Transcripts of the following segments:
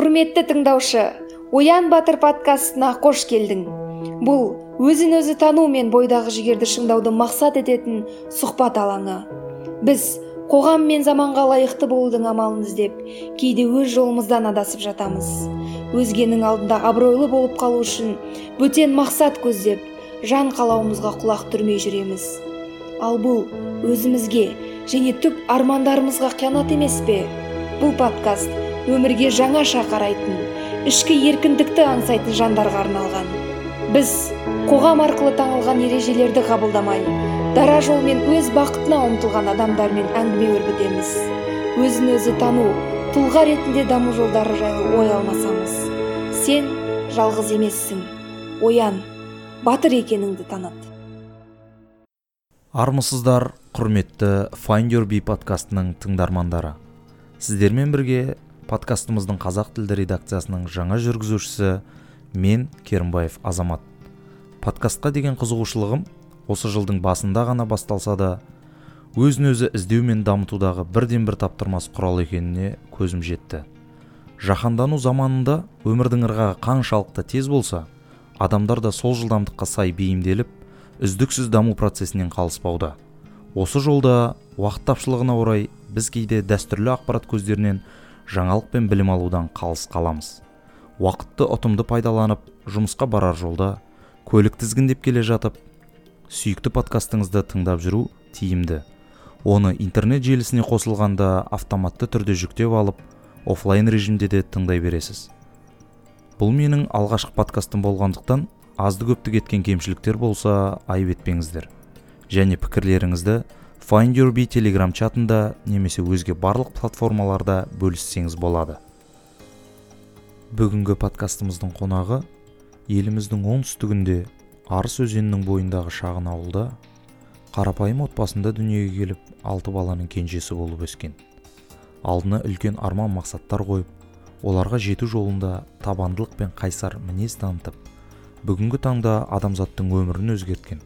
құрметті тыңдаушы оян батыр подкастына қош келдің. Бұл өзін өзі тану мен бойдағы жігерді шыңдауды мақсат ететін сұхбат алаңы. Біз қоғам мен заманға лайықты болудың амалын іздеп кейде өз жолымыздан адасып жатамыз. Өзгенің алдында абыройлы болып қалу үшін бөтен мақсат көздеп жан қалауымызға құлақ түрмей жүреміз. Ал бұл өзімізге және түп армандарымызға қиянат емес пе? Бұл подкаст өмірге жаңаша қарайтын ішкі еркіндікті аңсайтын жандарға арналған. Біз қоғам арқылы таңылған ережелерді қабылдамай дара жолмен өз бақытына ұмтылған адамдармен әңгіме өрбітеміз. Өзін өзі тану тұлға ретінде даму жолдары жайлы ой алмасамыз. Сен жалғыз емессің. Оян батыр екеніңді таныт. Армысыздар құрметті find your подкастының тыңдармандары. Сіздермен бірге подкастымыздың қазақ тілді редакциясының жаңа жүргізушісі мен керімбаев азамат. Подкастқа деген қызығушылығым осы жылдың басында ғана басталса да өзін өзі іздеу мен дамытудағы бірден бір таптырмас құрал екеніне көзім жетті. Жаһандану заманында өмірдің ырғағы қаншалықты тез болса адамдар да сол жылдамдыққа сай бейімделіп үздіксіз даму процесінен қалыспауда. Осы жолда уақыт тапшылығына орай біз кейде дәстүрлі ақпарат көздерінен жаңалық пен білім алудан қалыс қаламыз. Уақытты ұтымды пайдаланып жұмысқа барар жолда көлік тізгіндеп келе жатып сүйікті подкастыңызды тыңдап жүру тиімді. Оны интернет желісіне қосылғанда автоматты түрде жүктеп алып офлайн режимде де тыңдай бересіз. Бұл менің алғашқы подкастым болғандықтан азды көпті кеткен кемшіліктер болса айып етпеңіздер. Және пікірлеріңізді find your чатында немесе өзге барлық платформаларда бөліссеңіз болады. Бүгінгі подкастымыздың қонағы еліміздің оңтүстігінде арыс өзенінің бойындағы шағын ауылда қарапайым отбасында дүниеге келіп алты баланың кенжесі болып өскен. Алдына үлкен арман мақсаттар қойып оларға жету жолында табандылық пен қайсар мінез танытып бүгінгі таңда адамзаттың өмірін өзгерткен.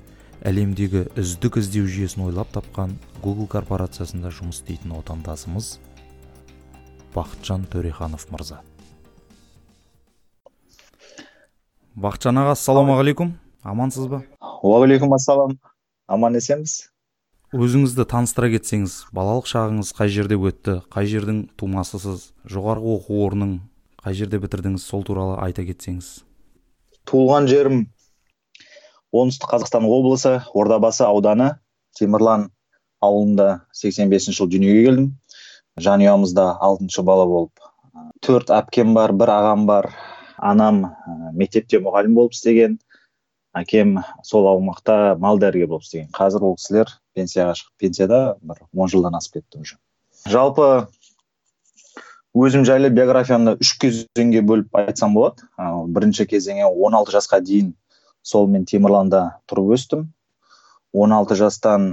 Әлемдегі үздік іздеу жүйесін ойлап тапқан google корпорациясында жұмыс істейтін отандасымыз бақытжан төреханов мырза. Бақытжан аға ассалаумағалейкум. Амансыз ба? Уағалейкум ассалам аман есенбіз. Өзіңізді таныстыра кетсеңіз балалық шағыңыз қай жерде өтті қай жердің тумасысыз жоғарғы оқу орнын қай жерде бітірдіңіз сол туралы айта кетсеңіз. Туылған жерім оңтүстік қазақстан облысы ордабасы ауданы темірлан ауылында 85 жыл дүниеге келдім. Жанұямызда алтыншы бала болып төрт әпкем бар бір ағам бар анам мектепте мұғалім болып істеген әкем сол аумақта мал дәрігер болып істеген. Қазір ол кісілер пенсияға шығып пенсияда бір он жылдан асып кетті уже. Жалпы өзім жайлы биографиямды үш кезеңге бөліп айтсам болады. Бірінші кезеңе 16 жасқа дейін сол мен темірланда тұрып өстім. 16 жастан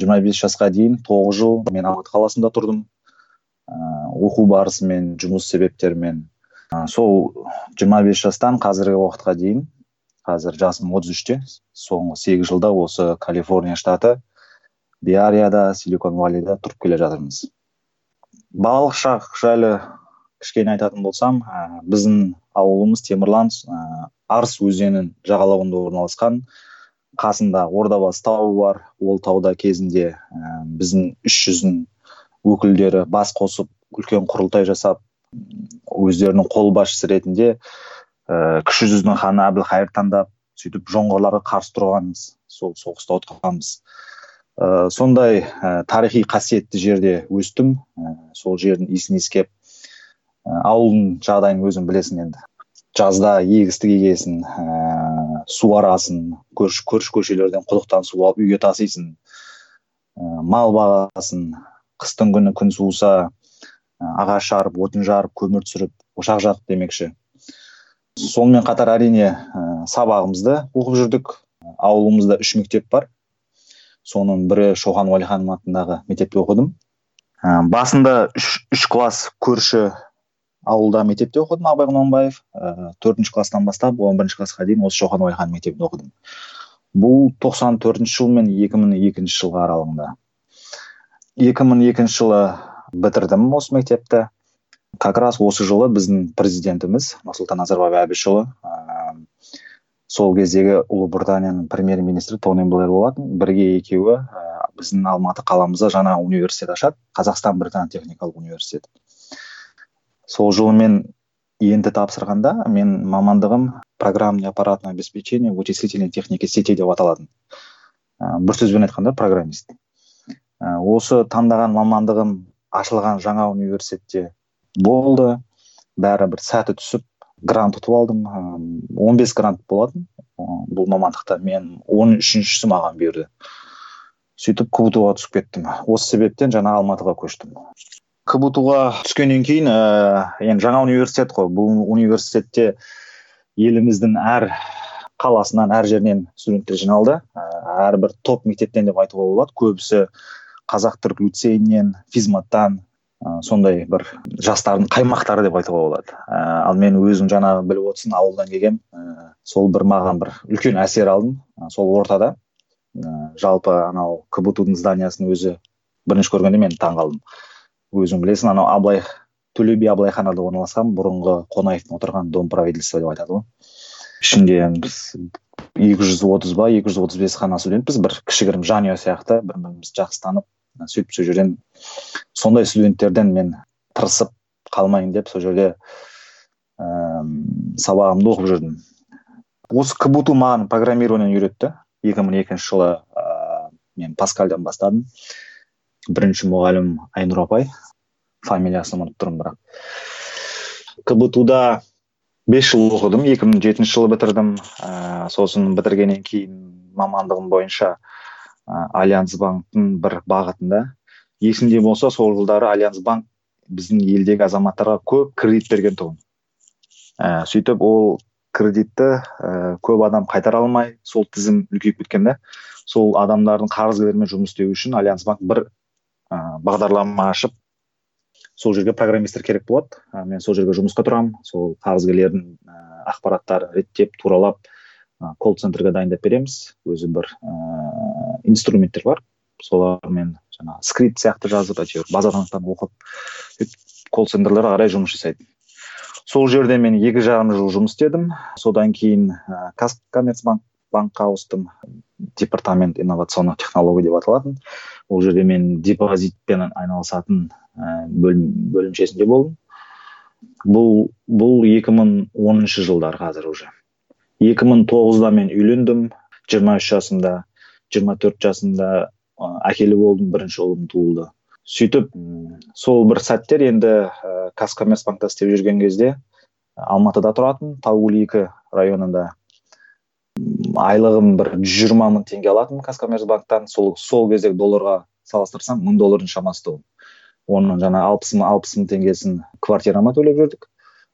жиырма бес жасқа дейін тоғыз жыл мен алматы қаласында тұрдым. Оқу барысымен жұмыс себептерімен. Сол 25 жастан қазіргі уақытқа дейін қазір жасым 33-те соңғы сегіз жылда осы калифорния штаты биарияда силикон валлида тұрып келе жатырмыз. Балалық шақ жайлы кішкене айтатын болсам біздің ауылымыз темірлан арыс өзенінің жағалауында орналасқан. Қасында ордабасы тауы бар. Ол тауда кезінде ә, біздің үш жүздің өкілдері бас қосып үлкен құрылтай жасап өздерінің қолбасшысы ретінде ә, кіші жүздің ханы әбілхайыр таңдап сөйтіп жоңғарларға қарсы тұрғанбыз сол соғыста ұтқанбыз ә, сондай ә, тарихи қасиетті жерде өстім. Ә, сол жердің иісін иіскеп ә, ауылдың жағдайын өзің білесің енді. Жазда егістік егесің ә, суарасың көрші көрші көшелерден құдықтан су алып үйге тасисың ә, мал бағасың қыстың күні күн суыса ағаш жарып отын жарып көмір түсіріп ошақ жағып демекші. Сонымен қатар әрине ә, сабағымызды оқып жүрдік. Ауылымызда үш мектеп бар. Соның бірі шоқан уәлиханов атындағы мектепте оқыдым. Ә, басында үш, үш класс көрші ауылда мектепте оқыдым абай құнанбаев. Ыыы төртінші класстан бастап он бірінші классқа дейін осы шоқан уәлихан мектебінде оқыдым. Бұл тоқсан төртінші жыл мен екі мың екінші жылғы аралығында. екі мың екінші жылы бітірдім осы мектепті. Как раз осы жылы біздің президентіміз нұрсұлтан назарбаев әбішұлы ыыы сол кездегі ұлыбританияның премьер министрі тони блэр болатын. Бірге екеуі ә, біздің алматы қаламызда жаңа университет ашады. Қазақстан британ техникалық университеті. Сол жылы мен енді тапсырғанда мен мамандығым программное аппаратное обеспечение вычислительной техники сетей деп аталатын. Ә, бір сөзбен айтқанда программист. Ә, осы таңдаған мамандығым ашылған жаңа университетте болды. Бәрі бір сәті түсіп грант ұтып алдым. Он бес грант болатын. Бұл мамандықта мен он үшіншісі маған бұйырды. Сөйтіп кбту ға түсіп кеттім. Осы себептен жаңа алматыға көштім. Кбту ға түскеннен кейін ііі енді жаңа университет қой. Бұл университетте еліміздің әр қаласынан әр жерінен студенттер жиналды. Әрбір топ мектептен деп айтуға болады. Көбісі қазақ түрік лицейінен физматтан ә, сондай бір жастардың қаймақтары деп айтуға болады. Ә, ал мен өзім жаңа біліп отырсың ауылдан келгем ә, сол бір маған бір үлкен әсер алдым ә, сол ортада. Ә, жалпы анау кбту дың зданиясын өзі бірінші көргенде мен таң қалдым өзің білесің анау абылай төле би абылайханада орналасқан бұрынғы қонаевтың отырған дом правительства деп айтады ғой. Ішінде біз екі жүз отыз ба екі жүз отыз бес қана студентпіз бір кішігірім жанұя сияқты бір бірімізді жақсы танып сөйтіп сол жерден сондай студенттерден мен тырысып қалмайын деп сол жерде ііі сабағымды оқып жүрдім. Осы кбту маған программированиені үйретті. екі мың екінші жылы ыыы мен паскальдан бастадым. Бірінші мұғалім айнұр апай. Фамилиясын ұмытып тұрмын бірақ. Кбту да бес жыл оқыдым. екі мың жетінші жылы бітірдім. Ыыы сосын бітіргеннен кейін мамандығым бойынша альянс банктың бір бағытында. Есімде болса сол жылдары альянс банк біздің елдегі азаматтарға көп кредит берген тұғын. Ә, сөйтіп ол кредитті ә, көп адам қайтара алмай сол тізім үлкейіп кеткен сол адамдардың қарызгерлермен жұмыс істеу үшін альянс банк бір ә, бағдарлама ашып сол жерге программистер керек болады. Мен сол жерге жұмысқа тұрамын. Сол қарызгерлердің ә, ақпараттарын реттеп туралап колл центрге дайындап береміз. Өзі бір ыыы инструменттер бар. Солармен жаңағы скрипт сияқты жазып әйтеуір базадан оқып колл центрлерге қарай жұмыс жасайды сол жерде мен екі жарым жыл жұмыс істедім. Содан кейін казкоммерцбанк банкқа ауыстым департамент инновационных технологий деп аталатын. Ол жерде мен депозитпен айналысатын бөлім, бөлімшесінде болдым. Бұл бұл 2010 жылдар қазір уже. екі мың тоғызда мен үйлендім. жиырма үш жасымда жиырма төрт жасымда әкелі болдым бірінші ұлым туылды. Сөйтіп сол бір сәттер енді ә, казкоммерцбанкта істеп жүрген кезде алматыда тұратын таугүл екі районында айлығым бір жүз жиырма мың теңге алатынмын казкоммерцбанктан сол сол кездегі долларға салыстырсам мың доллардың шамасы тұғын. Оның жаңа алпыс мың алпыс мың теңгесін квартирама төлеп жүрдік.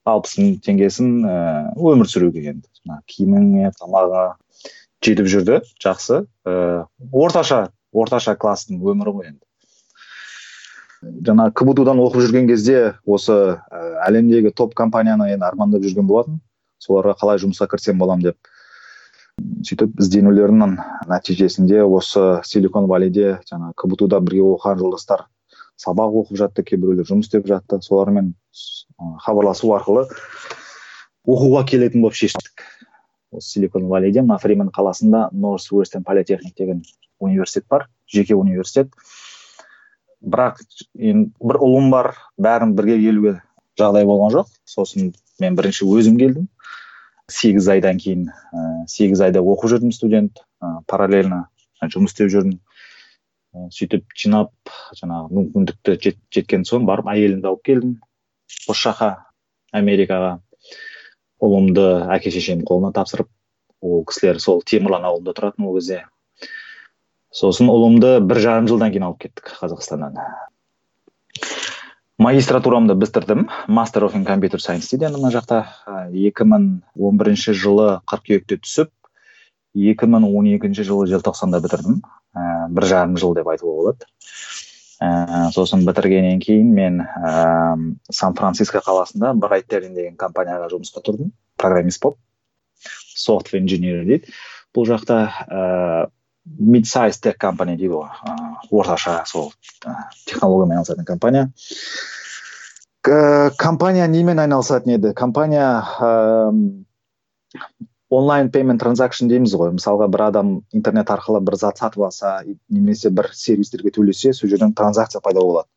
Алпыс мың теңгесін ііі ә, өмір сүруге енді мына киіміңе тамағыңа жетіп жүрді. Жақсы. Ііі орташа орташа класстың өмірі ғой енді. Жаңа кбтудан оқып жүрген кезде осы ә, әлемдегі топ компанияны енді армандап жүрген болатын соларға қалай жұмысқа кірсем боламын деп. Сөйтіп ізденулердің нәтижесінде осы силикон валиде жаңа кбтуда бірге оқыған жолдастар сабақ оқып жатты кейбіреулер жұмыс істеп жатты. Солармен хабарласу арқылы оқуға келетін болып шештік. Осы силикон валлиде мына фриман қаласында норс уэстern политехник деген университет бар жеке университет. Бірақ енді бір ұлым бар бәрін бірге келуге жағдай болған жоқ. Сосын мен бірінші өзім келдім. Сегіз айдан кейін ә, сегіз айда оқып жүрдім студент ә, параллельно жұмыс істеп жүрдім. Ә, сөйтіп жинап жаңағы мүмкіндікті жет, жеткен соң барып әйелімді алып келдім осы жаққа америкаға. Ұлымды әке шешемнің қолына тапсырып ол кісілер сол темірлан ауылында тұратын ол кезде. Сосын ұлымды бір жарым жылдан кейін алып кеттік қазақстаннан. Магистратурамды бітірдім. Мастер оф компьютер сайнс дейді. Мына жақта екі мың он бірінші жылы қыркүйекте түсіп екі мың он екінші жылы желтоқсанда бітірдім. Ә, бір жарым жыл деп айтуға болады. Ә, сосын бітіргеннен кейін мен ә, сан франциско қаласында брайтерин деген компанияға жұмысқа тұрдым. Программист болып. Софтвер инженер дейді. Бұл жақта size tech компания дейді ғой ә, орташа сол технологиямен айналысатын компания。Компания немен айналысатын еді компания онлайн пеймент транзакшн дейміз ғой. Мысалға бір адам интернет арқылы бір зат сатып алса немесе бір сервистерге төлесе сол жерден транзакция пайда болады.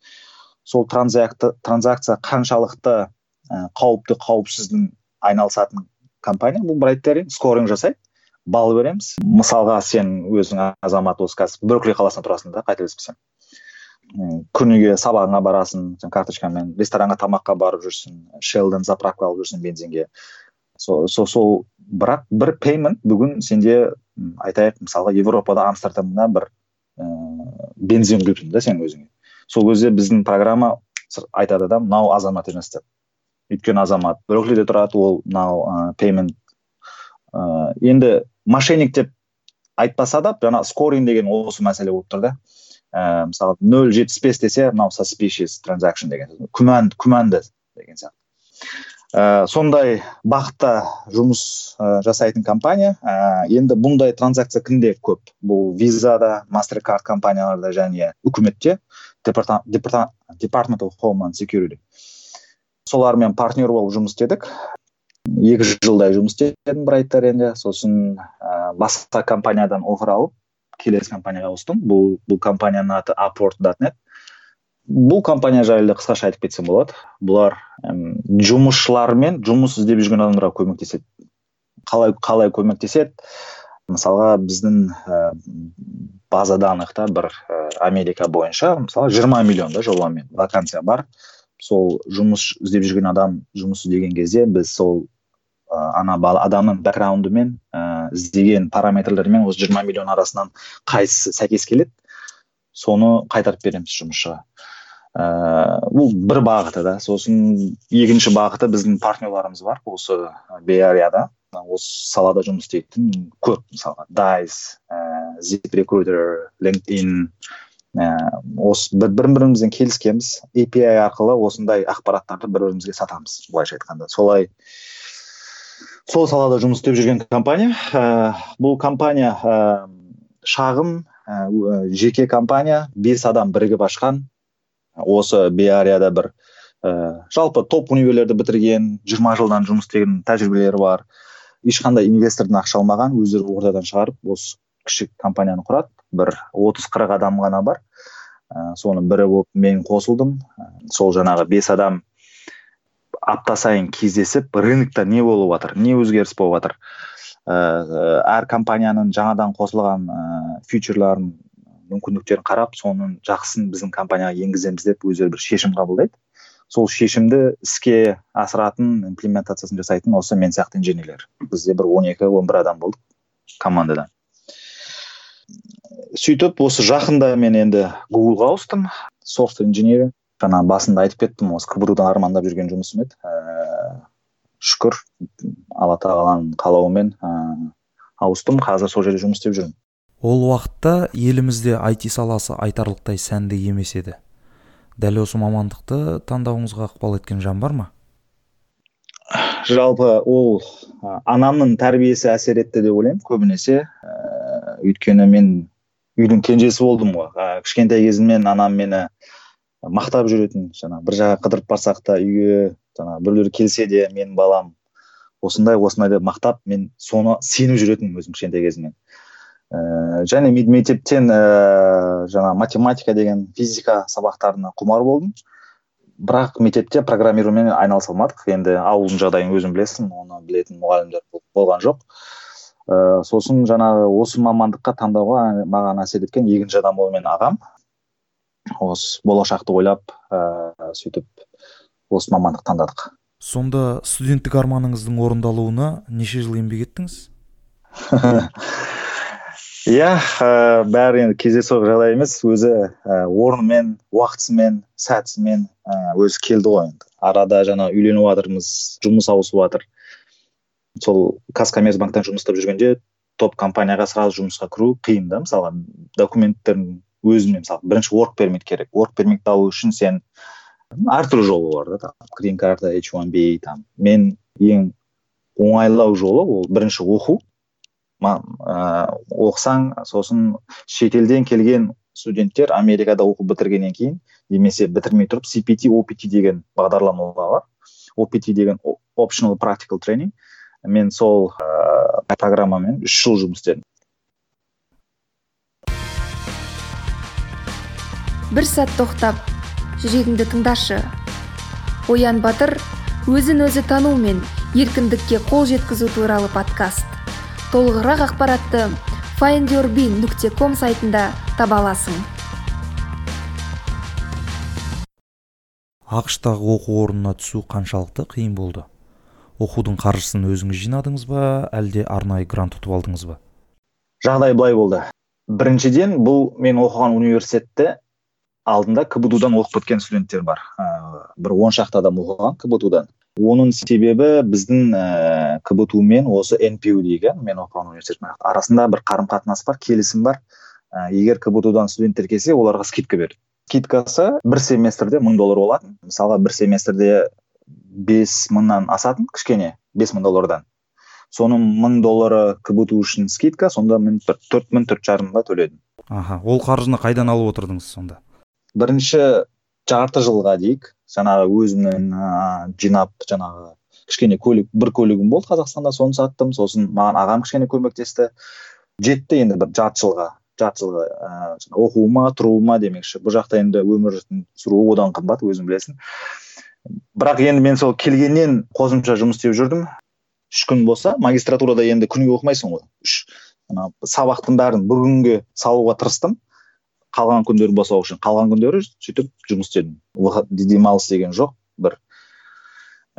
Сол транзакция қаншалықты ә, қауіпті қауіпсіздің айналысатын компания бұл брайттерин скоринг жасайды. Балл береміз. Мысалға сен өзің азамат осы қазір беркли қаласында тұрасың да қателеспесем күніге сабағыңа барасың сен карточкамен ресторанға тамаққа барып жүрсің шелден заправка алып жүрсің бензинге. Сол сол сол бірақ бір пеймент бүгін сенде айтайық мысалға европада амстердамда бір ыыы бензин құйыпсың да сен өзіңе. Сол кезде біздің программа айтады да мынау азамат емес деп өйткені азамат берклиде тұрады ол мынау ыыы пеймент ыыы енді мошенник деп айтпаса да жаңа скоринг деген осы мәселе болып тұр да. Ыыы мысалы нөл жетпіс бес десе мынау suspicious transaction деген күмән күмәнді деген сияқты. Ә, сондай бағытта жұмыс ә, жасайтын компания. Ә, енді бұндай транзакция кімде көп. Бұл визада мастеркард компанияларда және үкіметте департамент of homeland security. Солармен партнер болып жұмыс істедік. Екі жылдай жұмыс істедім брайттар енді. Сосын ә, басқа компаниядан офер алып келесі компанияға ауыстым. Бұл бұл компанияның аты upwork.net бұл компания жайлы қысқаша айтып кетсем болады. Бұлар әм, жұмысшылармен жұмыс іздеп жүрген адамдарға көмектеседі. Қалай қалай көмектеседі? Мысалға біздің ә, база данныхта бір ә, америка бойынша мысалы 20 миллион да жобамен вакансия бар. Сол жұмыс іздеп жүрген адам жұмыс іздеген кезде біз сол ә, ана бала адамның бэкграундымен ә, іздеген параметрлермен осы 20 миллион арасынан қайсысы сәйкес келеді соны қайтарып береміз жұмысшыға. Ыыы бұл бір бағыты да. Сосын екінші бағыты біздің партнерларымыз бар осы беарияда осы салада жұмыс істейтін көп мысалға дайс ііі зипрекрутер линкдин ііі осы бір бірімізбен келіскенбіз. API арқылы осындай ақпараттарды бір бірімізге сатамыз былайша айтқанда. Солай сол салада жұмыс істеп жүрген компания. Ііі бұл компания ііі шағын ііі жеке компания. Бес адам бірігіп ашқан. Осы беарияда бір ә, жалпы топ универлерді бітірген жиырма жылдан жұмыс істеген тәжірибелері бар. Ешқандай инвестордан ақша алмаған өздері ортадан шығарып осы кіші компанияны құрады. Бір отыз қырық адам ғана бар. Ә, соның бірі болып мен қосылдым. Ә, сол жаңағы бес адам апта сайын кездесіп рынокта не болып жатыр не өзгеріс болып жатыр ә, әр компанияның жаңадан қосылған ыыы фьючерларын мүмкіндіктерін қарап соның жақсысын біздің компанияға енгіземіз деп өздері бір шешім қабылдайды. Сол шешімді іске асыратын имплементациясын жасайтын осы мен сияқты инженерлер. Бізде бір 12 11 адам болдық командада сөйтіп осы жақында мен енді гуглға ауыстым. Софт инженер жаңа басында айтып кеттім осы кбту дан армандап жүрген жұмысым еді. Ііі шүкір алла тағаланың қалауымен ыыы ауыстым. Қазір сол жерде жұмыс істеп жүрмін. Ол уақытта елімізде IT саласы айтарлықтай сәнді емес еді. Дәл осы мамандықты таңдауыңызға ықпал еткен жан бар ма? Жалпы ол анамның тәрбиесі әсер етті деп ойлаймын көбінесе. Ііі өйткені мен үйдің кенжесі болдым ғой. Ә, кішкентай кезімнен анам мені мақтап жүретін жаңа бір жаққа қыдырып барсақ та үйге жаңа біреулер келсе де менің балам осындай осындай деп мақтап мен соны сеніп жүретінмін өзім кішкентай кезімнен. Ііі және мектептен ііі жаңа математика деген физика сабақтарына құмар болдым. Бірақ мектепте программированиемен айналыса алмадық. Енді ауылдың жағдайын өзің білесің оны білетін мұғалімдер болған жоқ. Ыыы сосын жаңағы осы мамандыққа таңдауға маған әсер еткен екінші адам ол менің ағам. Осы болашақты ойлап ыыы сөйтіп осы мамандықты таңдадық. Сонда студенттік арманыңыздың орындалуына неше жыл еңбек еттіңіз? Иә ә, бәрі енді кездейсоқ жағдай емес. Өзі ә, орнымен уақытысымен сәтісімен ә, өзі келді ғой енді. Арада жаңа үйленіп жатырмыз жұмыс ауысып жатыр. Сол казкоммерцбанктен жұмыс істеп жүргенде топ компанияға сразу жұмысқа кіру қиын да мысалға документтердің өзіне мысалы бірінші work permit керек. Work permit алу үшін сен әртүрлі жолы бар да там грин карта h1b там. Мен ең оңайлау жолы ол бірінші оқу. Ыыы оқысаң сосын шетелден келген студенттер америкада оқу бітіргеннен кейін немесе бітірмей тұрып cpt opt деген бағдарламалар бар. Opt деген optional practical training. Мен сол ә, программамен үш жыл жұмыс істедім. Бір сәт тоқтап жүрегіңді тыңдашы. Оян батыр өзін өзі тану мен еркіндікке қол жеткізу туралы подкаст. Толығырақ ақпаратты findyourbin нүкте ком сайтында таба аласың. Ақш оқу орнына түсу қаншалықты қиын болды. Оқудың қаржысын өзіңіз жинадыңыз ба әлде арнайы грант ұтып алдыңыз ба? Жағдай былай болды. Біріншіден бұл мен оқыған университетте алдында кбту дан оқып кеткен студенттер бар. Ә, бір он шақты адам оқыған кбту дан оның себебі біздің ә, кбту мен осы нпу деген мен оқыған университеттің арасында бір қарым қатынас бар келісім бар. Ә, егер кбту дан студенттер келсе оларға скидка береді. Скидкасы бір семестрде мың доллар болатын. Мысалға бір семестрде бес мыңнан асатын кішкене бес мың доллардан. Соның мың доллары кбту үшін скидка сонда мен төрт мың төрт жарымға төледім. Аха ол қаржыны қайдан алып отырдыңыз сонда? Бірінші жарты жылға дейік жаңағы өзімнің ә, жинап жаңағы кішкене көлік бір көлігім болды қазақстанда соны саттым. Сосын маған ағам кішкене көмектесті. Жетті енді бір жарты жылға жарты жылға ыыы оқуыма тұруыма демекші. Бұл жақта енді өмір сүру одан қымбат өзің білесің. Бірақ енді мен сол келгеннен қосымша жұмыс істеп жүрдім. Үш күн болса магистратурада енді күніге оқымайсың ғой. Үш сабақтың бәрін бір күнге салуға тырыстым. Қалған күндері босау үшін қалған күндері сөйтіп жұмыс істедім. Демалыс деген жоқ бір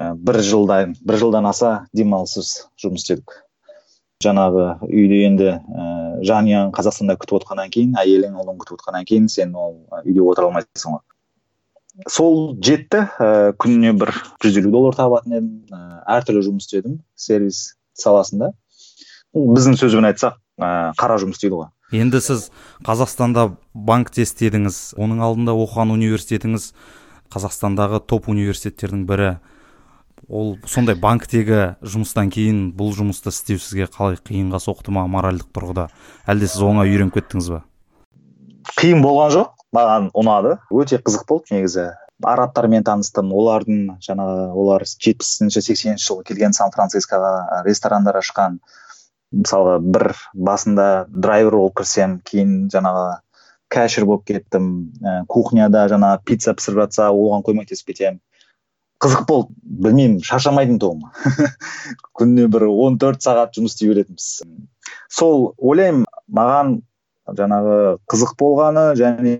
бір жылдан бір жылдан аса демалыссыз жұмыс істедік. Жаңағы үйде енді ііі жанұяң қазақстанда күтіп отқаннан кейін әйелің ұлың күтіп отқаннан кейін сен ол үйде отыра алмайсың ғой. Сол жетті ііі күніне бір жүз елу доллар табатын едім. Ііі әртүрлі жұмыс істедім сервис саласында. Біздің сөзбен айтсақ ііі қара жұмыс дейді ғой. Енді сіз қазақстанда банкте істедіңіз оның алдында оқыған университетіңіз қазақстандағы топ университеттердің бірі. Ол сондай банктегі жұмыстан кейін бұл жұмысты істеу сізге қалай қиынға соқты ма моральдық тұрғыда? Әлде сіз оңай үйреніп кеттіңіз ба? Қиын болған жоқ маған ұнады. Өте қызық болды негізі. Арабтармен таныстым олардың жаңағы олар жетпісінші сексенінші жылы келген сан францискоға ресторандар ашқан. Мысалға бір басында драйвер болып кірсем кейін жаңағы кәшір болып кеттім ә, кухняда жаңағы пицца пісіріп жатса оған көмектесіп кетемін қызық болды. Білмеймін шаршамайтын тұғым күніне бір 14 сағат жұмыс істей беретінбіз. Сол ойлаймын маған жаңағы қызық болғаны және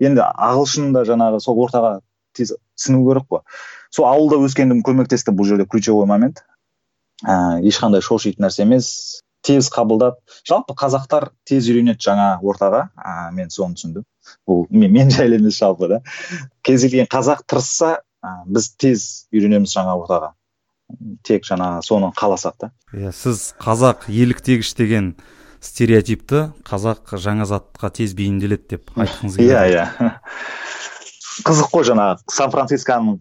енді ағылшын да жаңағы сол ортаға тез сіңу керек қой. Сол ауылда өскенім көмектесті бұл жерде ключевой момент. Ә, ешқандай шошитын нәрсе емес. Тез қабылдап жалпы қазақтар тез үйренеді жаңа ортаға. Ә, мен соны түсіндім. Бұл мен, мен жайлы емес жалпы да. Кез келген қазақ тырысса біз тез үйренеміз жаңа ортаға. Тек жаңа соны қаласақ та. Иә сіз қазақ еліктегіш деген стереотипті қазақ жаңа затқа тез бейімделеді деп айтқыңыз келеді. Иә иә. Қызық қой жаңағы. Сан францисконың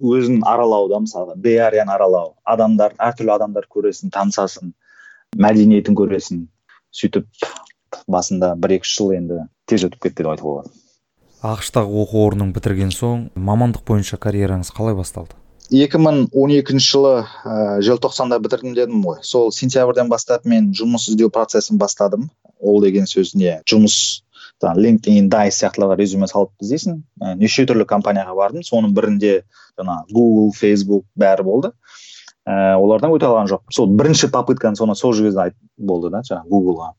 өзін аралауда мысалға беарияны аралау. Адамдар әртүрлі адамдар көресің танысасың. Мәдениетін көресің. Сөйтіп басында бір екі жыл енді тез өтіп кетті деп айтуға болады. Ақш тағы оқу орнын бітірген соң мамандық бойынша карьераңыз қалай басталды? 2012 жылы ә, желтоқсанда бітірдім дедім ғой. Сол сентябрьден бастап мен жұмыс іздеу процесін бастадым. Ол деген сөз не жұмыс LinkedIn, дайс сияқтыларға резюме салып іздейсің. Ә, неше түрлі компанияға бардым. Соның бірінде жаңа google facebook бәрі болды. Ә, олардан өте алған жоқ сол бірінші попытканы соны сол кезде болды да жаңағы гуглға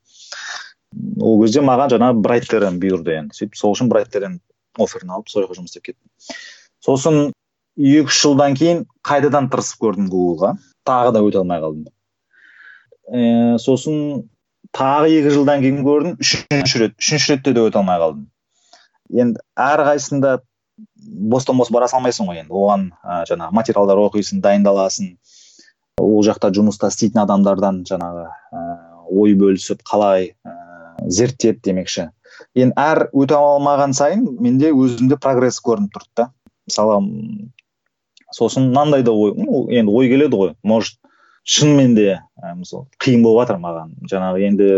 ол кезде маған жаңағы брайттерден бұйырды енді. Сөйтіп сол үшін брайттерден офферін алып сол жаққа жұмыс істеп кеттім. Сосын екі үш жылдан кейін қайтадан тырысып көрдім гуглға тағы да өте алмай қалдым. Ә, сосын тағы екі жылдан кейін көрдім үшінші рет. Үшінші ретте де өте алмай қалдым. Енді әрқайсысында бостан бос бара салмайсың ғой енді. Оған ә, жаңағы материалдар оқисың дайындаласың. Ол жақта жұмыста істейтін адамдардан жаңағы ә, ой бөлісіп қалай зерттеп демекші. Енді әр өте алмаған сайын менде өзімде прогресс көрініп тұрды да. Мысалы сосын мынандай да ой енді ой келеді ғой. Может шынымен де ә, мысалы қиын болып жатыр маған. Жаңағы енді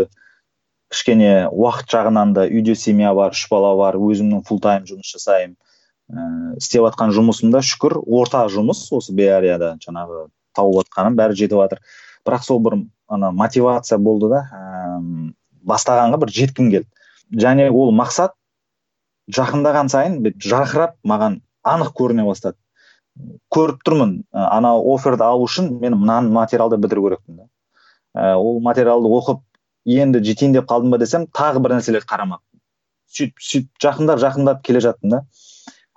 кішкене уақыт жағынан да үйде семья бар үш бала бар өзімнің фул тайм жұмыс жасаймын. Ііі істеп жатқан жұмысым да шүкір. Орта жұмыс осы беарияда жаңағы тауып жатқаным бәрі жетіп жатыр. Бірақ сол бір ана мотивация болды да ііі бастағанға бір жеткім келді. Және ол мақсат жақындаған сайын жарқырап маған анық көріне бастады. Көріп тұрмын ана оферді алу үшін мен мынаны материалды бітіру керекпін да. Ә, ол материалды оқып енді жетейін деп қалдым ба десем тағы бір нәрселерді қарамақ сөйтіп сөйтіп жақындап жақындап келе жаттым да.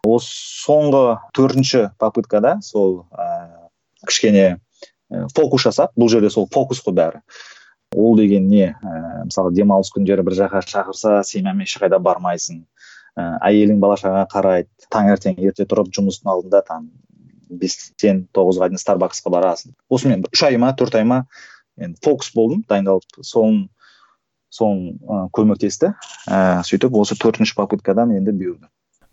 Осы соңғы төртінші попыткада сол ә, кішкене фокус жасап бұл жерде сол фокус қой бәрі. Ол деген не? Ә, мысалы демалыс күндері бір жаққа шақырса семьямен ешқайда бармайсың. Ә, әйелің бала шағаға қарайды таңертең ерте тұрып жұмыстың алдында там бестен тоғызға дейін старбаксқа барасың. Осымен үш ай ма төрт ай ма енді фокус болдым дайындалып соның ә, көмектесті. Ә, сөйтіп осы төртінші попыткадан енді бұйырды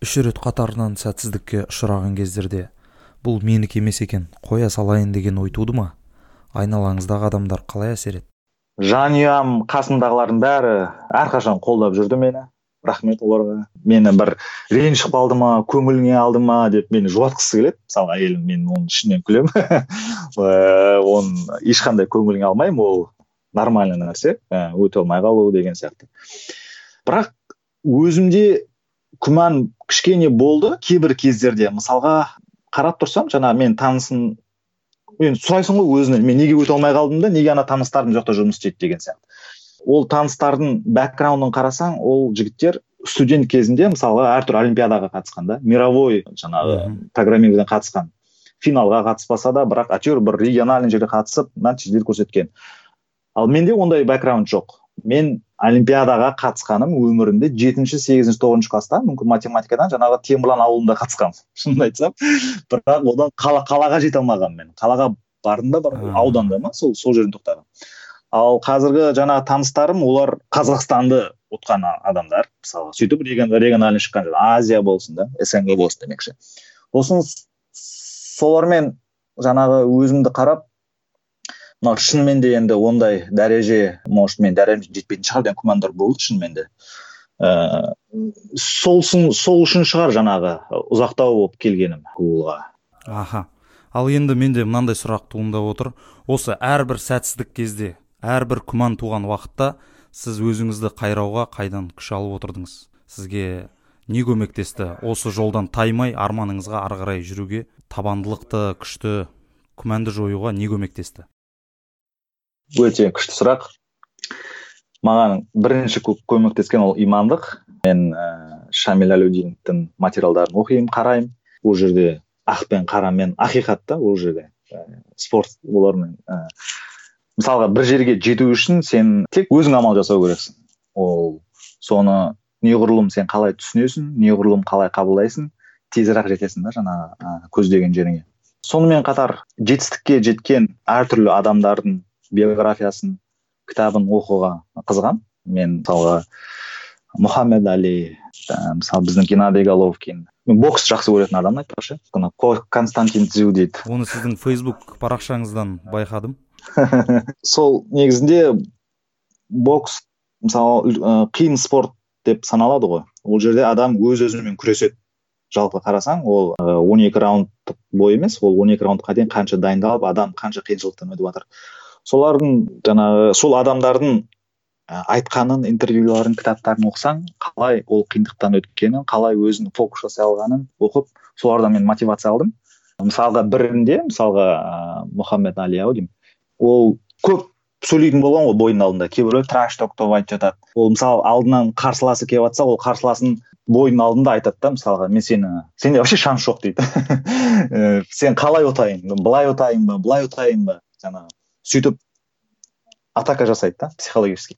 үш рет қатарынан сәтсіздікке ұшыраған кездерде бұл менікі емес екен қоя салайын деген ой туды ма? Айналаңыздағы адамдар қалай әсер етті жанұям қасымдағылардың бәрі әрқашан қолдап жүрді мені. Рахмет оларға. Мені бір ренжіп қалды ма көңіліңе алды ма деп мені жұбатқысы келеді. Мысалы әйелім мен оның ішінен күлемін. Оны ешқандай көңіліңе алмаймын ол нормальный нәрсе өте алмай қалу деген сияқты. Бірақ өзімде күмән кішкене болды. Кейбір кездерде мысалға қарап тұрсам жаңа мен танысым енді сұрайсың ғой өзінен мен неге өте алмай қалдым да неге ана таныстарым жақта жұмыс істейді деген сияқты. Ол таныстардың бэкграундын қарасаң ол жігіттер студент кезінде мысалға әртүрлі олимпиадаға қатысқан да мировой жаңағы программированиеден қатысқан. Финалға қатыспаса да бірақ әйтеуір бір региональный жерде қатысып нәтижелер көрсеткен. Ал менде ондай бэкграунд жоқ. Мен олимпиадаға қатысқаным өмірімде жетінші сегізінші тоғызыншы класста мүмкін математикадан жаңағы темірлан ауылында қатысқанмын шынын айтсам. Бірақ одан қала, қалаға жете алмағанмын мен. Қалаға бардым да бір ауданда ма? Сол сол жерден тоқтағанмын ал қазіргі жаңағы таныстарым олар қазақстанды ұтқан адамдар. Мысалы сөйтіп региональный шыққан азия болсын да снг болсын демекші. Сосын солармен жаңағы өзімді қарап мынау шынымен де енді ондай дәреже может мен дәрежем жетпейтін шығар деген күмәндар болды шынымен де. Ііі солсын сол үшін шығар жаңағы ұзақтау болып келгенім гуглға. Аха. Ал енді менде мынандай сұрақ туындап отыр. Осы әрбір сәтсіздік кезде әрбір күмән туған уақытта сіз өзіңізді қайрауға қайдан күш алып отырдыңыз? Сізге не көмектесті? Осы жолдан таймай арманыңызға ары қарай жүруге табандылықты күшті күмәнді жоюға не көмектесті? Өте күшті сұрақ. Маған бірінші көмектескен ол имандық. Мен ә, шамил әлеудиновтің материалдарын оқимын қараймын. Ол жерде ақ пен қара мен ақиқат та ол жерде ә, спорт олармен ә, мысалға бір жерге жету үшін сен тек өзің амал жасау керексің. Ол соны неғұрлым сен қалай түсінесің неғұрлым қалай қабылдайсың тезірек жетесің да жаңағы көздеген жеріңе. Сонымен қатар жетістікке жеткен әртүрлі адамдардың биографиясын кітабын оқуға қызығамын мен мысалға мұхаммед али мысалы біздің геннадий головкин. Мен бокс жақсы көретін адаммын айтпақшы. Константин дзю дейді. Оны сіздің фейсбук парақшаңыздан байқадым. Сол негізінде бокс мысалы қиын спорт деп саналады ғой. Ол жерде адам өз өзімен күреседі. Жалпы қарасаң ол он екі раунд бойы емес ол он екі раундқа дейін қанша дайындалып адам қанша қиыншылықтан өтіп жатыр. Солардың жаңағы сол адамдардың айтқанын интервьюларын кітаптарын оқысаң қалай ол қиындықтан өткенін қалай өзін фокус жасай алғанын оқып солардан мен мотивация алдым. Мысалға бірінде мысалға ыыы мұхаммед али ау деймін. Ол көп сөйлейтін болған ғой бойдың алдында. Кейбіреулер траш деп айтып жатады. Ол мысалы алдынан қарсыласы келіп жатса ол қарсыласын бойдың алдында айтады да мысалға мен сені сенде вообще шанс жоқ дейді. Э, сен қалай ұтайын былай ұтайын ба былай ұтайын ба? жаңағы. Сөйтіп атака жасайды да психологически.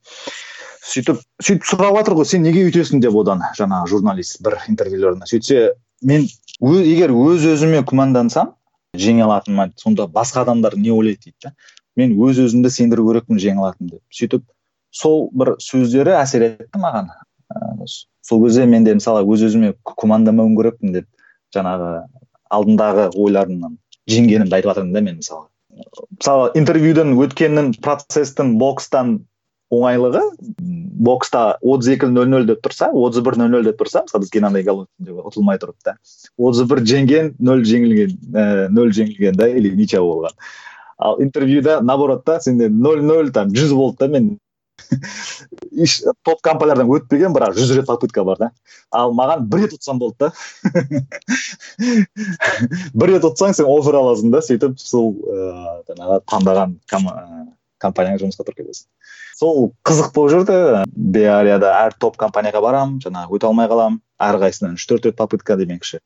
Сөйтіп сөйтіп сұрап жатыр ғой сен неге үйтесің деп одан жаңағы журналист бір интервьюлерінде сөйтсе мен егер өз өзіме күмәндансам жеңе алатыныма сонда басқа адамдар не ойлайды дейді да. Мен өз өзімді сендіру керекпін жеңе алатынымды деп. Сөйтіп сол бір сөздері әсер етті маған. Ә, сол кезде мен де мысалы өз өзіме күмәндамауым керекпін деп жаңағы алдындағы ойларымнан жеңгенімді айтып жатырмын да мен мысалы. Мысалы интервьюден өткеннің процесстің бокстан оңайлығы бокста отыз екі нөл нөл деп тұрса отыз бір нөл нөл деп тұрса мысалы біз геннадий головкин деп ұтылмай тұрды да отыз бір жеңген нөл жеңілген ііі нөл жеңілген да или ничья болған. Ал интервьюда наоборот та сенде нөл нөл там жүз болды да мен топ компаниялардан өтпеген бірақ жүз рет попытка бар да. Ал маған бір рет ұтсам болды да. бір рет ұтсаң сен офер аласың да сөйтіп сол ыыы жаңағы таңдаған компанияға жұмысқа тұрып кетесің сол қызық болып жүрді беарияда әр топ компанияға барамын жаңағы өте алмай қаламын әрқайсысынан үш төрт рет попытка демекші.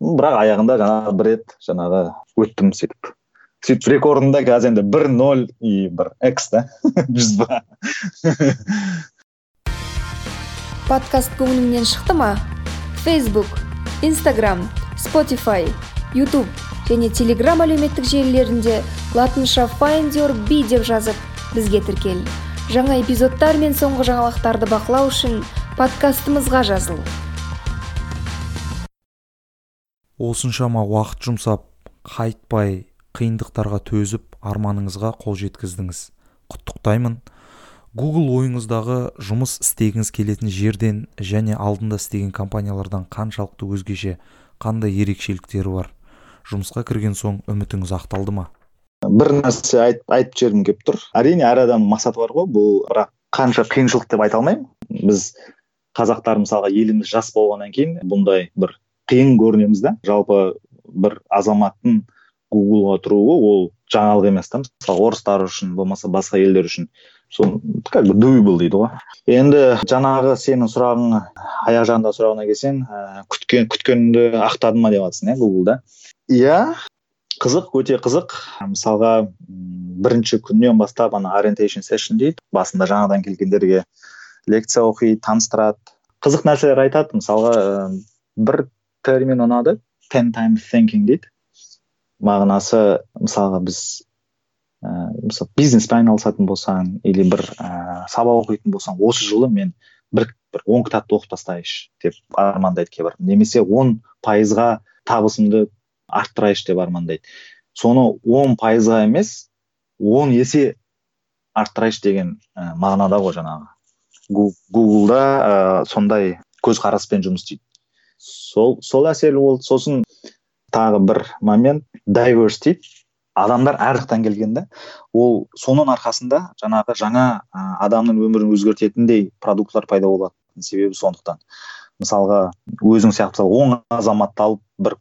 Бірақ аяғында жаңағы бір рет жаңағы өттім сөйтіп. Сөйтіп рекордында қазір енді бір ноль и бір экс да жүз ба подкаст көңіліңнен шықты ма? Фейсбук инстаграм спотифай ютуб және телеграм әлеуметтік желілерінде латынша find your b деп жазып бізге тіркел. Жаңа эпизодтар мен соңғы жаңалықтарды бақылау үшін подкастымызға жазыл. Осыншама уақыт жұмсап қайтпай қиындықтарға төзіп арманыңызға қол жеткіздіңіз. Құттықтаймын. Google ойыңыздағы жұмыс істегіңіз келетін жерден және алдында істеген компаниялардан қаншалықты өзгеше қандай ерекшеліктері бар? Жұмысқа кірген соң үмітіңіз ақталды ма? Бір нәрсе айт, айтып жібергім келіп тұр. Әрине әр адамның мақсаты бар ғой бұл бірақ қанша қиыншылық деп айта алмаймын. Біз қазақтар мысалға еліміз жас болғаннан кейін бұндай бір қиын көрінеміз да. Жалпы бір азаматтың гуглға тұруы ол жаңалық емес та мысалы орыстар үшін болмаса басқа елдер үшін. Сол как бы дуйбл дейді ғой. Енді жаңағы сенің сұрағың аяқ жағында сұрағына келсең ә, күткен күткеніңді ақтадың ма деп жатрсың иә гуглда иә. Қызық өте қызық. Мысалға бірінші күннен бастап ана ориентейшн сешн дейді басында жаңадан келгендерге лекция оқиды таныстырады. Қызық нәрселер айтады. Мысалға бір термин ұнады ten time thinking дейді. Мағынасы мысалға біз ііі ә, мысалы бизнеспен айналысатын болсаң или бір ііі сабақ оқитын болсаң осы жылы мен бір бір он кітапты оқып тастайыншы деп армандайды кейбір немесе он пайызға табысымды арттырайыншы деп армандайды соны он пайызға емес он есе арттырайыншы деген ә, мағынада ғой жаңағы. Гуглда ә, сондай көзқараспен жұмыс істейді. Сол сол әсерлі болды сосын тағы бір момент. Дайверс дейді адамдар әр жақтан келген да ол соның арқасында жаңағы жаңа ә, адамның өмірін өзгертетіндей продукттар пайда болатын себебі сондықтан. Мысалға өзің сияқты он азаматты алып бір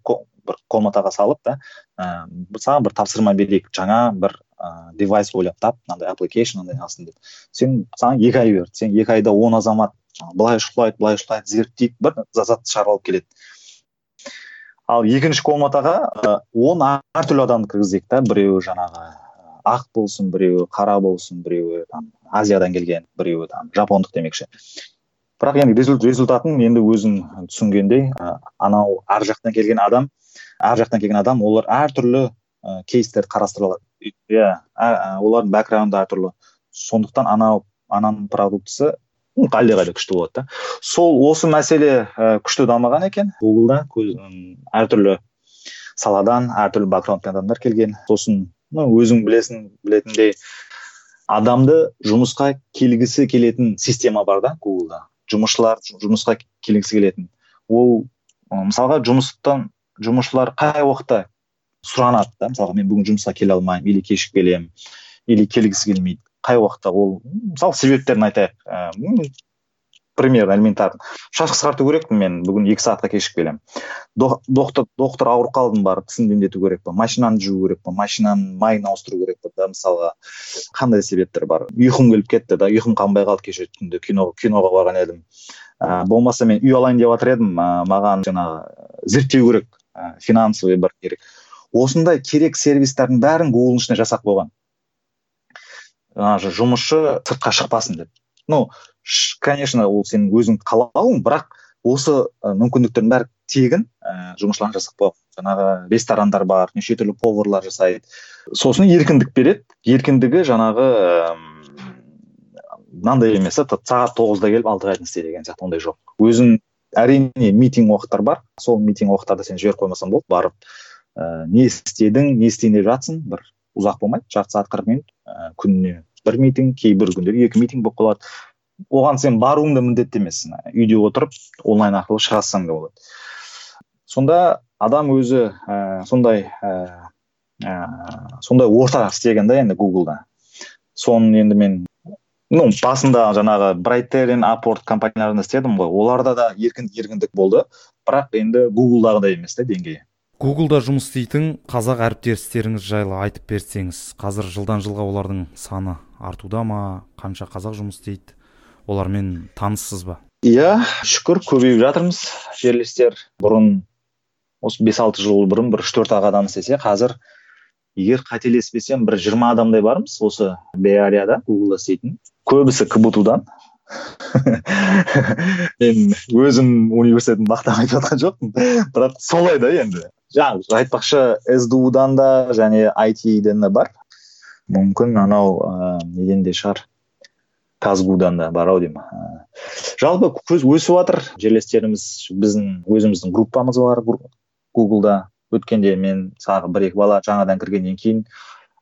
бір комнатаға салып та ә, саған бір тапсырма берейік. Жаңа бір ә, девайс ойлап тап мынандай application мынандай алсын деп. Сен саған екі ай берді. Сен екі айда он азамат былай шұқылайды былай шұқылайды зерттейді бір затты шығарып алып келеді. Ал екінші комнатаға он әртүрлі адамды кіргіздік та. Біреуі жаңағы ақ болсын біреуі қара болсын біреуі там азиядан келген біреуі там жапондық демекші. Бірақ енді результатын енді өзің түсінгендей анау ар жақтан келген адам ар жақтан келген адам олар әртүрлі ә, кейстер қарастырылады иә олардың бэкграунды әртүрлі сондықтан анау ананың продуктісі әлдеқайда күшті болады да. Сол осы мәселе ә, күшті дамыған екен. Гуглда әртүрлі саладан әртүрлі бэкграундтан адамдар келген. Сосын ну, өзің білесің білетіндей адамды жұмысқа келгісі келетін система бар да гуглда. Жұмысшылар жұмысқа келгісі келетін. Ол мысалға жұмыстан жұмысшылар қай уақытта сұранады да? Мысалға мен бүгін жұмысқа келе алмаймын или кешігіп келемін или келгісі келмейді қай уақытта ол мысалы себептерін айтайық ііі пример элементарно шаш қысқарту керекпін мен бүгін екі сағатқа кешігіп келемін. Доктор доктор ауырып қалдым барып тісімді емдету керек па машинаны жуу керек па машинаның майын ауыстыру керек па да мысалға. Қандай себептер бар? Ұйқым келіп кетті да ұйқым қанбай қалды кеше түнде кино киноға барған едім. Ә, болмаса мен үй алайын деп жатыр едім ә, маған жаңағы зерттеу керек ә, финансовый бір керек. Осындай керек сервистердің бәрін гуглдың ішіне жасап қойған жаңағы жұмысшы сыртқа шықпасын деп. Ну конечно ол сенің өзің қалауың бірақ осы мүмкіндіктердің бәрі тегін ә, жұмысшыларға жасап қойған жаңағы ресторандар бар неше түрлі поварлар жасайды. Сосын еркіндік береді. Еркіндігі жаңағы мынандай емес сағат тоғызда келіп алтыға дейін істе деген сияқты ондай жоқ. Өзің әрине митинг уақыттар бар. Сол митинг уақыттарда сен жіберіп қоймасаң болды. Барып ә, не істедің не істейін деп жатсың бір ұзақ болмайды. Жарты сағат қырық минут ә, күніне бір митинг кейбір күндері екі митинг болып қалады. Оған сен баруың да міндетті емес. Үйде отырып онлайн арқылы шыға салсаң да болады. Сонда адам өзі ә, сондай ә, ә, сондай орта істеген да енді гуглда. Соны енді мен ну басында жаңағы брайтерин апорт компанияларында істедім ғой. Оларда да еркін еркіндік болды. Бірақ енді гуглдағыдай емес та деңгейі. Гуглда жұмыс істейтін қазақ әріптестеріңіз жайлы айтып берсеңіз қазір жылдан жылға олардың саны артуда ма қанша қазақ жұмыс істейді олармен таныссыз ба? Иә шүкір көбейіп жатырмыз. Жерлестер бұрын осы бес алты жыл бұрын бір үш төрт ақ адам істесе қазір егер қателеспесем бір жиырма адамдай бармыз осы беарияда гуглда істейтін. Көбісі кбту дан мен өзім университетті мақтап айтып жатқан жоқпын. Бірақ солай да енді. Жаңағы айтпақшы сду дан да және айтиден да бар. Мүмкін анау ә, неден де шығар? Казгудан да бар ау деймін. Жалпы көз өсіп жатыр жерлестеріміз біздің өзіміздің группамыз бар гуглда. Өткенде мен тағы бір екі бала жаңадан кіргеннен кейін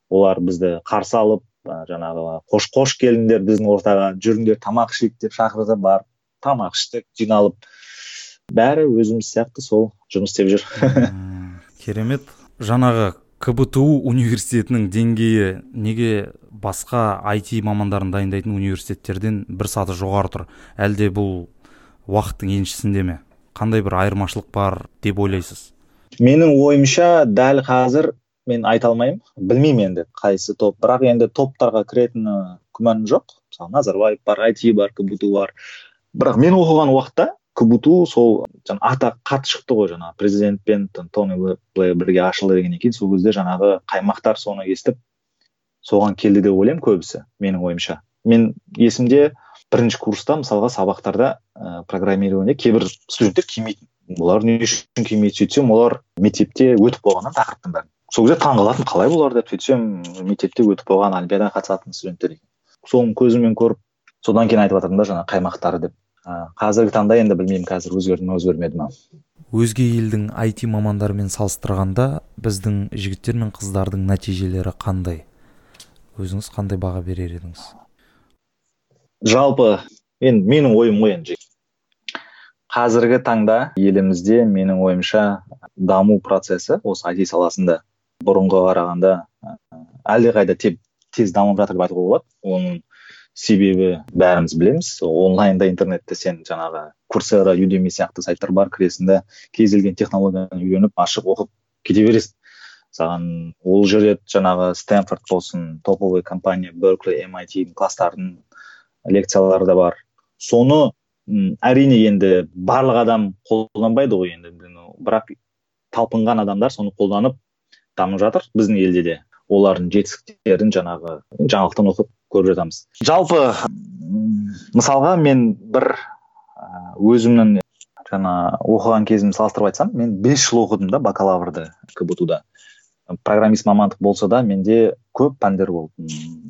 олар бізді қарсы алып жаңағы қош қош келдіңдер біздің ортаға жүріңдер тамақ ішейік деп шақырды бар тамақ іштік жиналып бәрі өзіміз сияқты сол жұмыс істеп жүр. Керемет. Жаңағы кбту университетінің деңгейі неге басқа IT мамандарын дайындайтын университеттерден бір саты жоғары тұр? Әлде бұл уақыттың еншісінде ме? Қандай бір айырмашылық бар деп ойлайсыз? Менің ойымша дәл қазір мен айта алмаймын. Білмеймін енді қайсы топ. Бірақ енді топтарға кіретіні күмәнім жоқ. Мысалы назарбаев бар IT бар кбту бар. Бірақ мен оқыған уақытта кбту сол жаңа аты қатты шықты ғой жаңағы президентпен тони блэр бірге ашылды дегеннен кейін сол кезде жаңағы қаймақтар соны естіп соған келді деп ойлаймын көбісі менің ойымша. Мен есімде бірінші курста мысалға сабақтарда ә, программирование кейбір студенттер келмейтін олар не үшін келмейді сөйтсем олар мектепте өтіп қойғаннан тақырыптың бәрін. Сол кезде таңқалатынмын қалай бұлар деп сөйтсем мектепте өтіп қойған олимпиадаға қатысатын студенттер екен. Соны көзіммен көріп содан кейін айтып жатырмын да жаңағы қаймақтары деп. Қазіргі таңда енді білмеймін қазір өзгерді ма өзгермеді ма өзге елдің IT мамандарымен салыстырғанда біздің жігіттер мен қыздардың нәтижелері қандай? Өзіңіз қандай баға берер едіңіз? Жалпы енді менің ойым ғой енді қазіргі таңда елімізде менің ойымша даму процесі осы IT саласында бұрынға қарағанда әлдеқайда тез дамып жатыр деп айтуға болады. Оның себебі бәріміз білеміз. Онлайнда интернетте сен жаңағы курсера юдеми сияқты сайттар бар кіресің да кез келген технологияны үйреніп ашып оқып кете бересің. Саған ол жерде жаңағы стэнфорд болсын топовый компания беркли MIT класстардың лекциялары да бар. Соны әрине енді барлық адам қолданбайды ғой енді. Бірақ талпынған адамдар соны қолданып дамып жатыр біздің елде де. Олардың жетістіктерін жаңағы жаңалықтан оқып көріп жатамыз. Жалпы мысалға мен бір өзімнің жаңа оқыған кезімді салыстырып айтсам мен бес жыл оқыдым да бакалаврды кбту да программист мамандық болса да менде көп пәндер болды.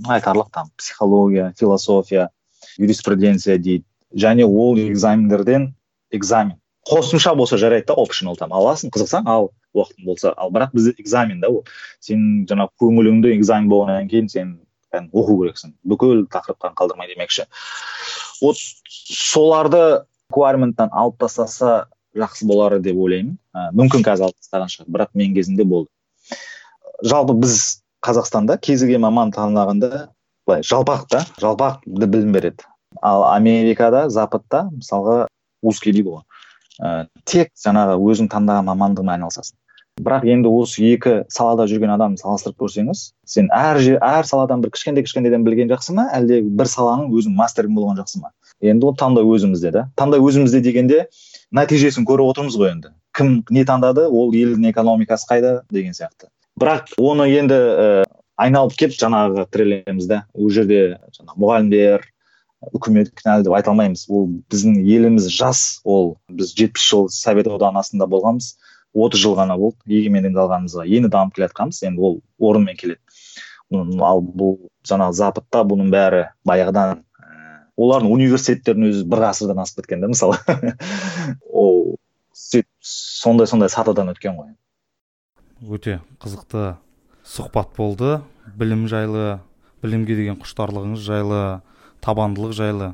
Айтарлық там психология философия юриспруденция дейді. Және ол экзамендерден экзамен. Қосымша болса жарайды да опшнл там аласың қызықсаң ал уақытың болса ал. Бірақ бізде экзамен да ол. Сенің жаңағы көңіліңде экзамен болғаннан кейін сен оқу керексің. Бүкіл тақырыптан қалдырмай демекші. Вот соларды реквайрменттан алып тастаса жақсы болар деп ойлаймын. Ә, мүмкін қазір алып тастаған шығар бірақ менің кезімде болды. Жалпы біз қазақстанда кез келген маман таңдағанда былай жалпақ та жалпақ білім береді. Ал америкада западта мысалға узкий дейді ғой ә, тек жаңағы өзің таңдаған мамандығыңмен айналысасың. Бірақ енді осы екі салада жүрген адамды салыстырып көрсеңіз сен әр жер әр саладан бір кішкентай кішкентайдан білген жақсы ма? әлде бір саланың өзің мастерің болған жақсы ма? енді ол таңдау өзімізде да таңдау өзімізде дегенде нәтижесін көріп отырмыз ғой енді. кім не таңдады? ол елдің экономикасы қайда? деген сияқты. бірақ оны енді ә, айналып келіп жаңағы тірелеміз да ол жерде жаңағы мұғалімдер үкімет кінәлі деп айта алмаймыз. ол біздің еліміз жас. ол біз жетпіс жыл совет одағының астында болғанбыз. Отыз жыл ғана болды. Егемендік алғанымызға енді дамып келе жатқанбыз. Енді ол орнымен келеді. Ал бұл жаңағы западта бұның бәрі баяғыдан ә, олардың университеттерінің өзі бір ғасырдан асып кеткен да мысалы. Ол сондай сондай сатыдан өткен ғой. Өте қызықты сұхбат болды. Білім жайлы білімге деген құштарлығыңыз жайлы табандылық жайлы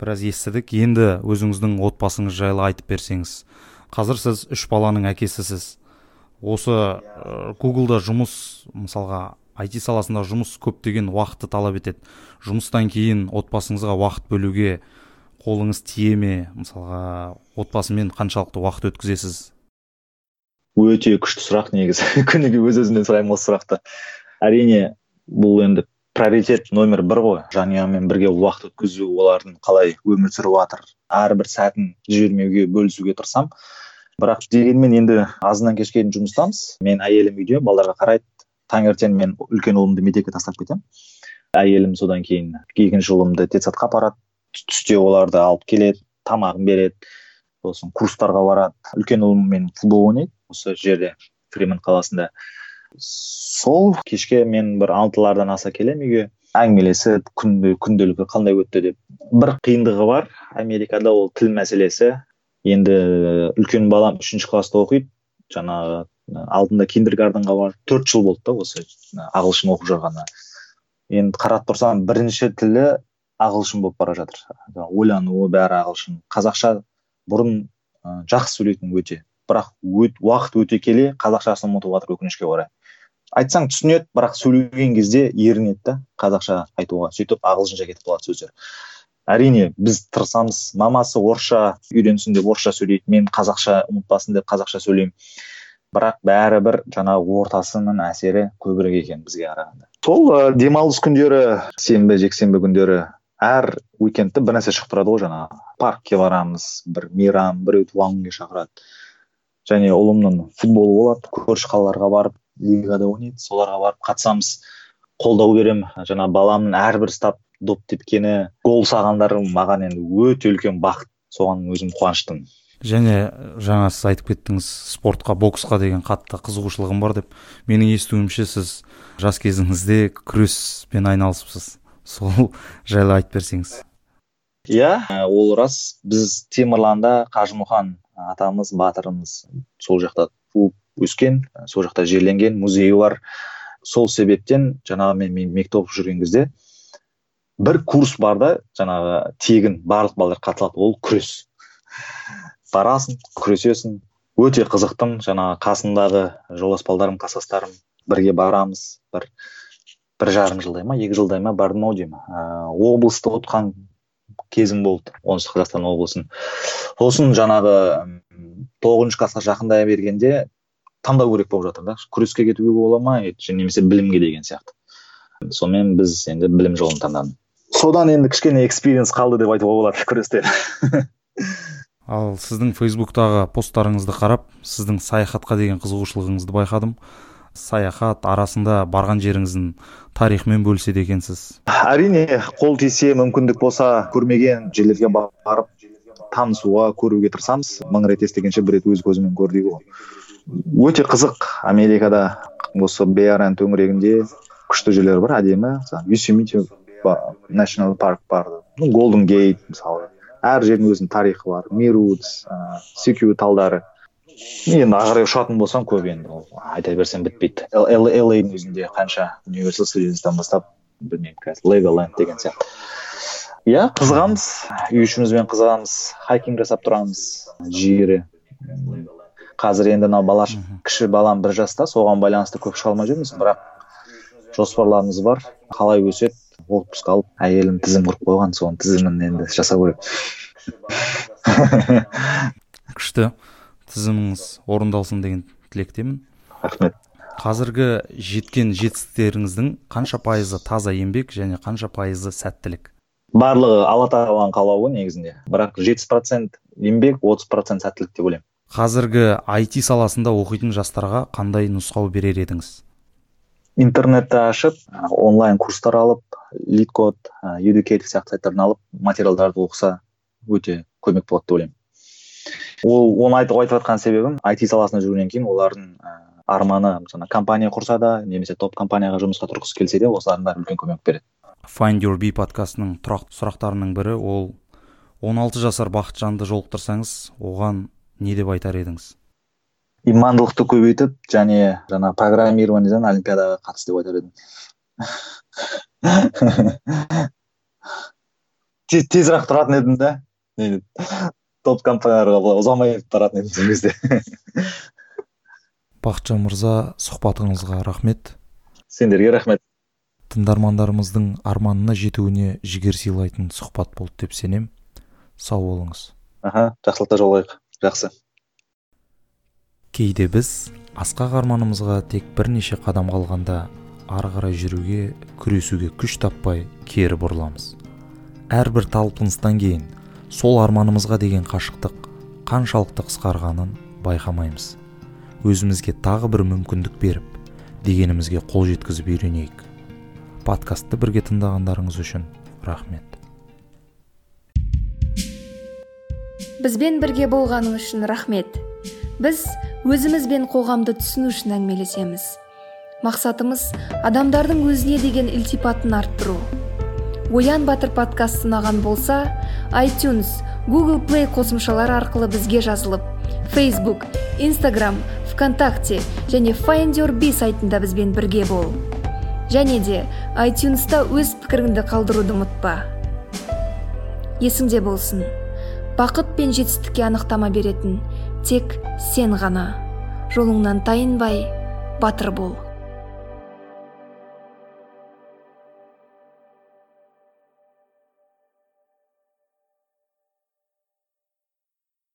біраз естідік. Енді өзіңіздің отбасыңыз жайлы айтып берсеңіз қазір сіз үш баланың әкесісіз. Осы ә, гуглда жұмыс мысалға IT саласында жұмыс көптеген уақытты талап етеді. Жұмыстан кейін отбасыңызға уақыт бөлуге қолыңыз тие ме? Мысалға отбасымен қаншалықты уақыт өткізесіз? Өте күшті сұрақ негізі. Күніге өз өзімнен сұраймын осы сұрақты әрине бұл енді приоритет номер бір ғой. Жанұямен бірге уақыт өткізу олардың қалай өмір сүріп жатыр әрбір сәтін жібермеуге бөлісуге тырысамын бірақ дегенмен енді азаннан кешке дейін жұмыстамыз. Мен әйелім үйде балаларға қарайды. Таңертең мен үлкен ұлымды мектепке тастап кетемін. Әйелім содан кейін екінші ұлымды детсадқа апарады. Түсте оларды алып келеді тамағын береді. Сосын курстарға барады. Үлкен ұлыммен футбол ойнайды. Осы жерде фримонт қаласында сол кешке мен бір алтылардан аса келемін үйге. Әңгімелесіп күнде күнделігі қандай өтті деп. Бір қиындығы бар. Америкада ол тіл мәселесі. Енді үлкен балам үшінші класста оқиды. Жаңағы алдында киндергарденға бар төрт жыл болды да осы ағылшын оқып жүрғанына енді қарап тұрсам бірінші тілі ағылшын болып бара жатыр. Ойлануы бәрі ағылшын. Қазақша бұрын ә, жақсы сөйлейтін өте. Бірақ өт, уақыт өте келе қазақшасын ұмытып жатыр өкінішке орай. Айтсаң түсінеді бірақ сөйлеген кезде ерінеді да қазақша айтуға. Сөйтіп ағылшынша кетіп қалады сөздер. Әрине біз тырысамыз. Мамасы орысша үйренсін деп орысша сөйлейді. Мен қазақша ұмытпасын деп қазақша сөйлеймін. Бірақ бәрібір жаңағы ортасының әсері көбірек екен бізге қарағанда. Сол ә, демалыс күндері сенбі жексенбі күндері әр уикендте бір нәрсе шығып тұрады ғой жаңағы. Паркке барамыз бір мейрам біреу туған күнге шақырады. Және ұлымның футболы болады. Көрші қалаларға барып лигада ойнайды. Соларға барып қатысамыз. Қолдау беремін. Жаңа баламның әрбір стап доп тепкені гол салғандары маған енді өте үлкен бақыт. Соған өзім қуаныштымын. Және жаңа сіз айтып кеттіңіз спортқа боксқа деген қатты қызығушылығым бар деп. Менің естуімше сіз жас кезіңізде күреспен айналысыпсыз сол жайлы айтып берсеңіз. Иә ол рас. Біз темірланда қажымұқан атамыз батырымыз сол жақта туып өскен сол жақта жерленген музейі бар. Сол себептен жаңағы мен, мектеп оқып жүрген кезде бір курс бар да жаңағы тегін барлық балалар қатысады. Ол күрес. Барасың күресесің. Өте қызықтым жаңағы қасымдағы жолдас балдарым класстастарым бірге барамыз. Бір бір жарым жылдай ма екі жылдай ма бардым ау деймін. Ыыы облысты ұтқан кезім болды оңтүстік қазақстан облысын. Сосын жаңағы тоғызыншы классқа жақындай бергенде таңдау керек болып жатыр да. Күреске кетуге бола ма немесе білімге деген сияқты. Сонымен біз енді білім жолын таңдадық. Содан енді кішкене экспириенс қалды деп айтуға болады күрестен. Ал сіздің фейсбуктағы посттарыңызды қарап сіздің саяхатқа деген қызығушылығыңызды байқадым. Саяхат арасында барған жеріңіздің тарихымен бөліседі екенсіз. Әрине қол тисе мүмкіндік болса көрмеген жерлерге барып танысуға көруге тырысамыз. Мың рет естігенше бір рет өз көзімен көр дейді ғой. Өте қызық америкада осы беариян төңірегінде күшті жерлер бар әдемі. Юсемити national парк бар. Голден гейт мысалы. Әр жердің өзінің тарихы бар. Мирудс ыыы секью талдары. Енді ары қарай ұшатын болсам көп енді ол айта берсем бітпейді. Ланың өзінде қанша универсал студенстан бастап білмеймін қазір леголенд деген сияқты. Иә қызығамыз үй ішімізбен қызығамыз хайкинг жасап тұрамыз жиі қазір енді мынау бала кіші балам бір жаста соған байланысты көп шыға алмай жүрміз бірақ жоспарларымыз бар қалай өседі отпуск алып әйелім тізім құрып қойған соның тізімін енді жасау керек күшті. Тізіміңіз орындалсын деген тілектемін. Рахмет. Қазіргі жеткен жетістіктеріңіздің қанша пайызы таза еңбек және қанша пайызы сәттілік? Барлығы алла тағаланың қалауы негізінде. Бірақ жетпіс процент еңбек отыз процент сәттілік деп ойлаймын. Қазіргі IT саласында оқитын жастарға қандай нұсқау берер едіңіз? Интернетті ашып онлайн курстар алып лидкод educator сияқты сайттардан алып материалдарды оқыса өте көмек болады деп ойлаймын. Ол оны айтып айтып жатқан себебім IT саласында жүргеннен кейін олардың ә, арманы жаңа компания құрса да немесе топ компанияға жұмысқа тұрғысы келсе де осылардың бәрі үлкен көмек береді. Find your bee подкастының тұрақты сұрақтарының бірі ол 16 жасар бақытжанды жолықтырсаңыз оған не деп айтар едіңіз? Имандылықты көбейтіп және жаңа программированиеден олимпиадаға қатыс деп айтар едім. Тезірек тұратын едім да. Топ компанияларға ұзамай баратын едім сол кезде. Бақытжан мырза сұхбатыңызға рахмет. Сендерге рахмет. Тыңдармандарымыздың арманына жетуіне жігер сыйлайтын сұхбат болды деп сенем. Сау болыңыз. Аха жақсылықта жолығайық жақсы. Кейде біз асқақ арманымызға тек бірнеше қадам қалғанда ары қарай жүруге күресуге күш таппай кері бұрыламыз. Әрбір талпыныстан кейін сол арманымызға деген қашықтық қаншалықты қысқарғанын байқамаймыз. Өзімізге тағы бір мүмкіндік беріп дегенімізге қол жеткізіп үйренейік. Подкастты бірге тыңдағандарыңыз үшін рахмет. Бізбен бірге болғаныңыз үшін рахмет. Біз өзіміз бен қоғамды түсіну үшін әңгімелесеміз. Мақсатымыз адамдардың өзіне деген ілтипатын арттыру. Оян батыр подкаст ұнаған болса iTunes Google Play қосымшалары арқылы бізге жазылып Facebook, Instagram, ВКонтакте және Find Your Bee сайтында бізбен бірге бол. Және де iTunesта өз пікіріңді қалдыруды ұмытпа. Есіңде болсын. Бақыт пен жетістікке анықтама беретін тек сен ғана. Жолыңнан тайынбай батыр бол.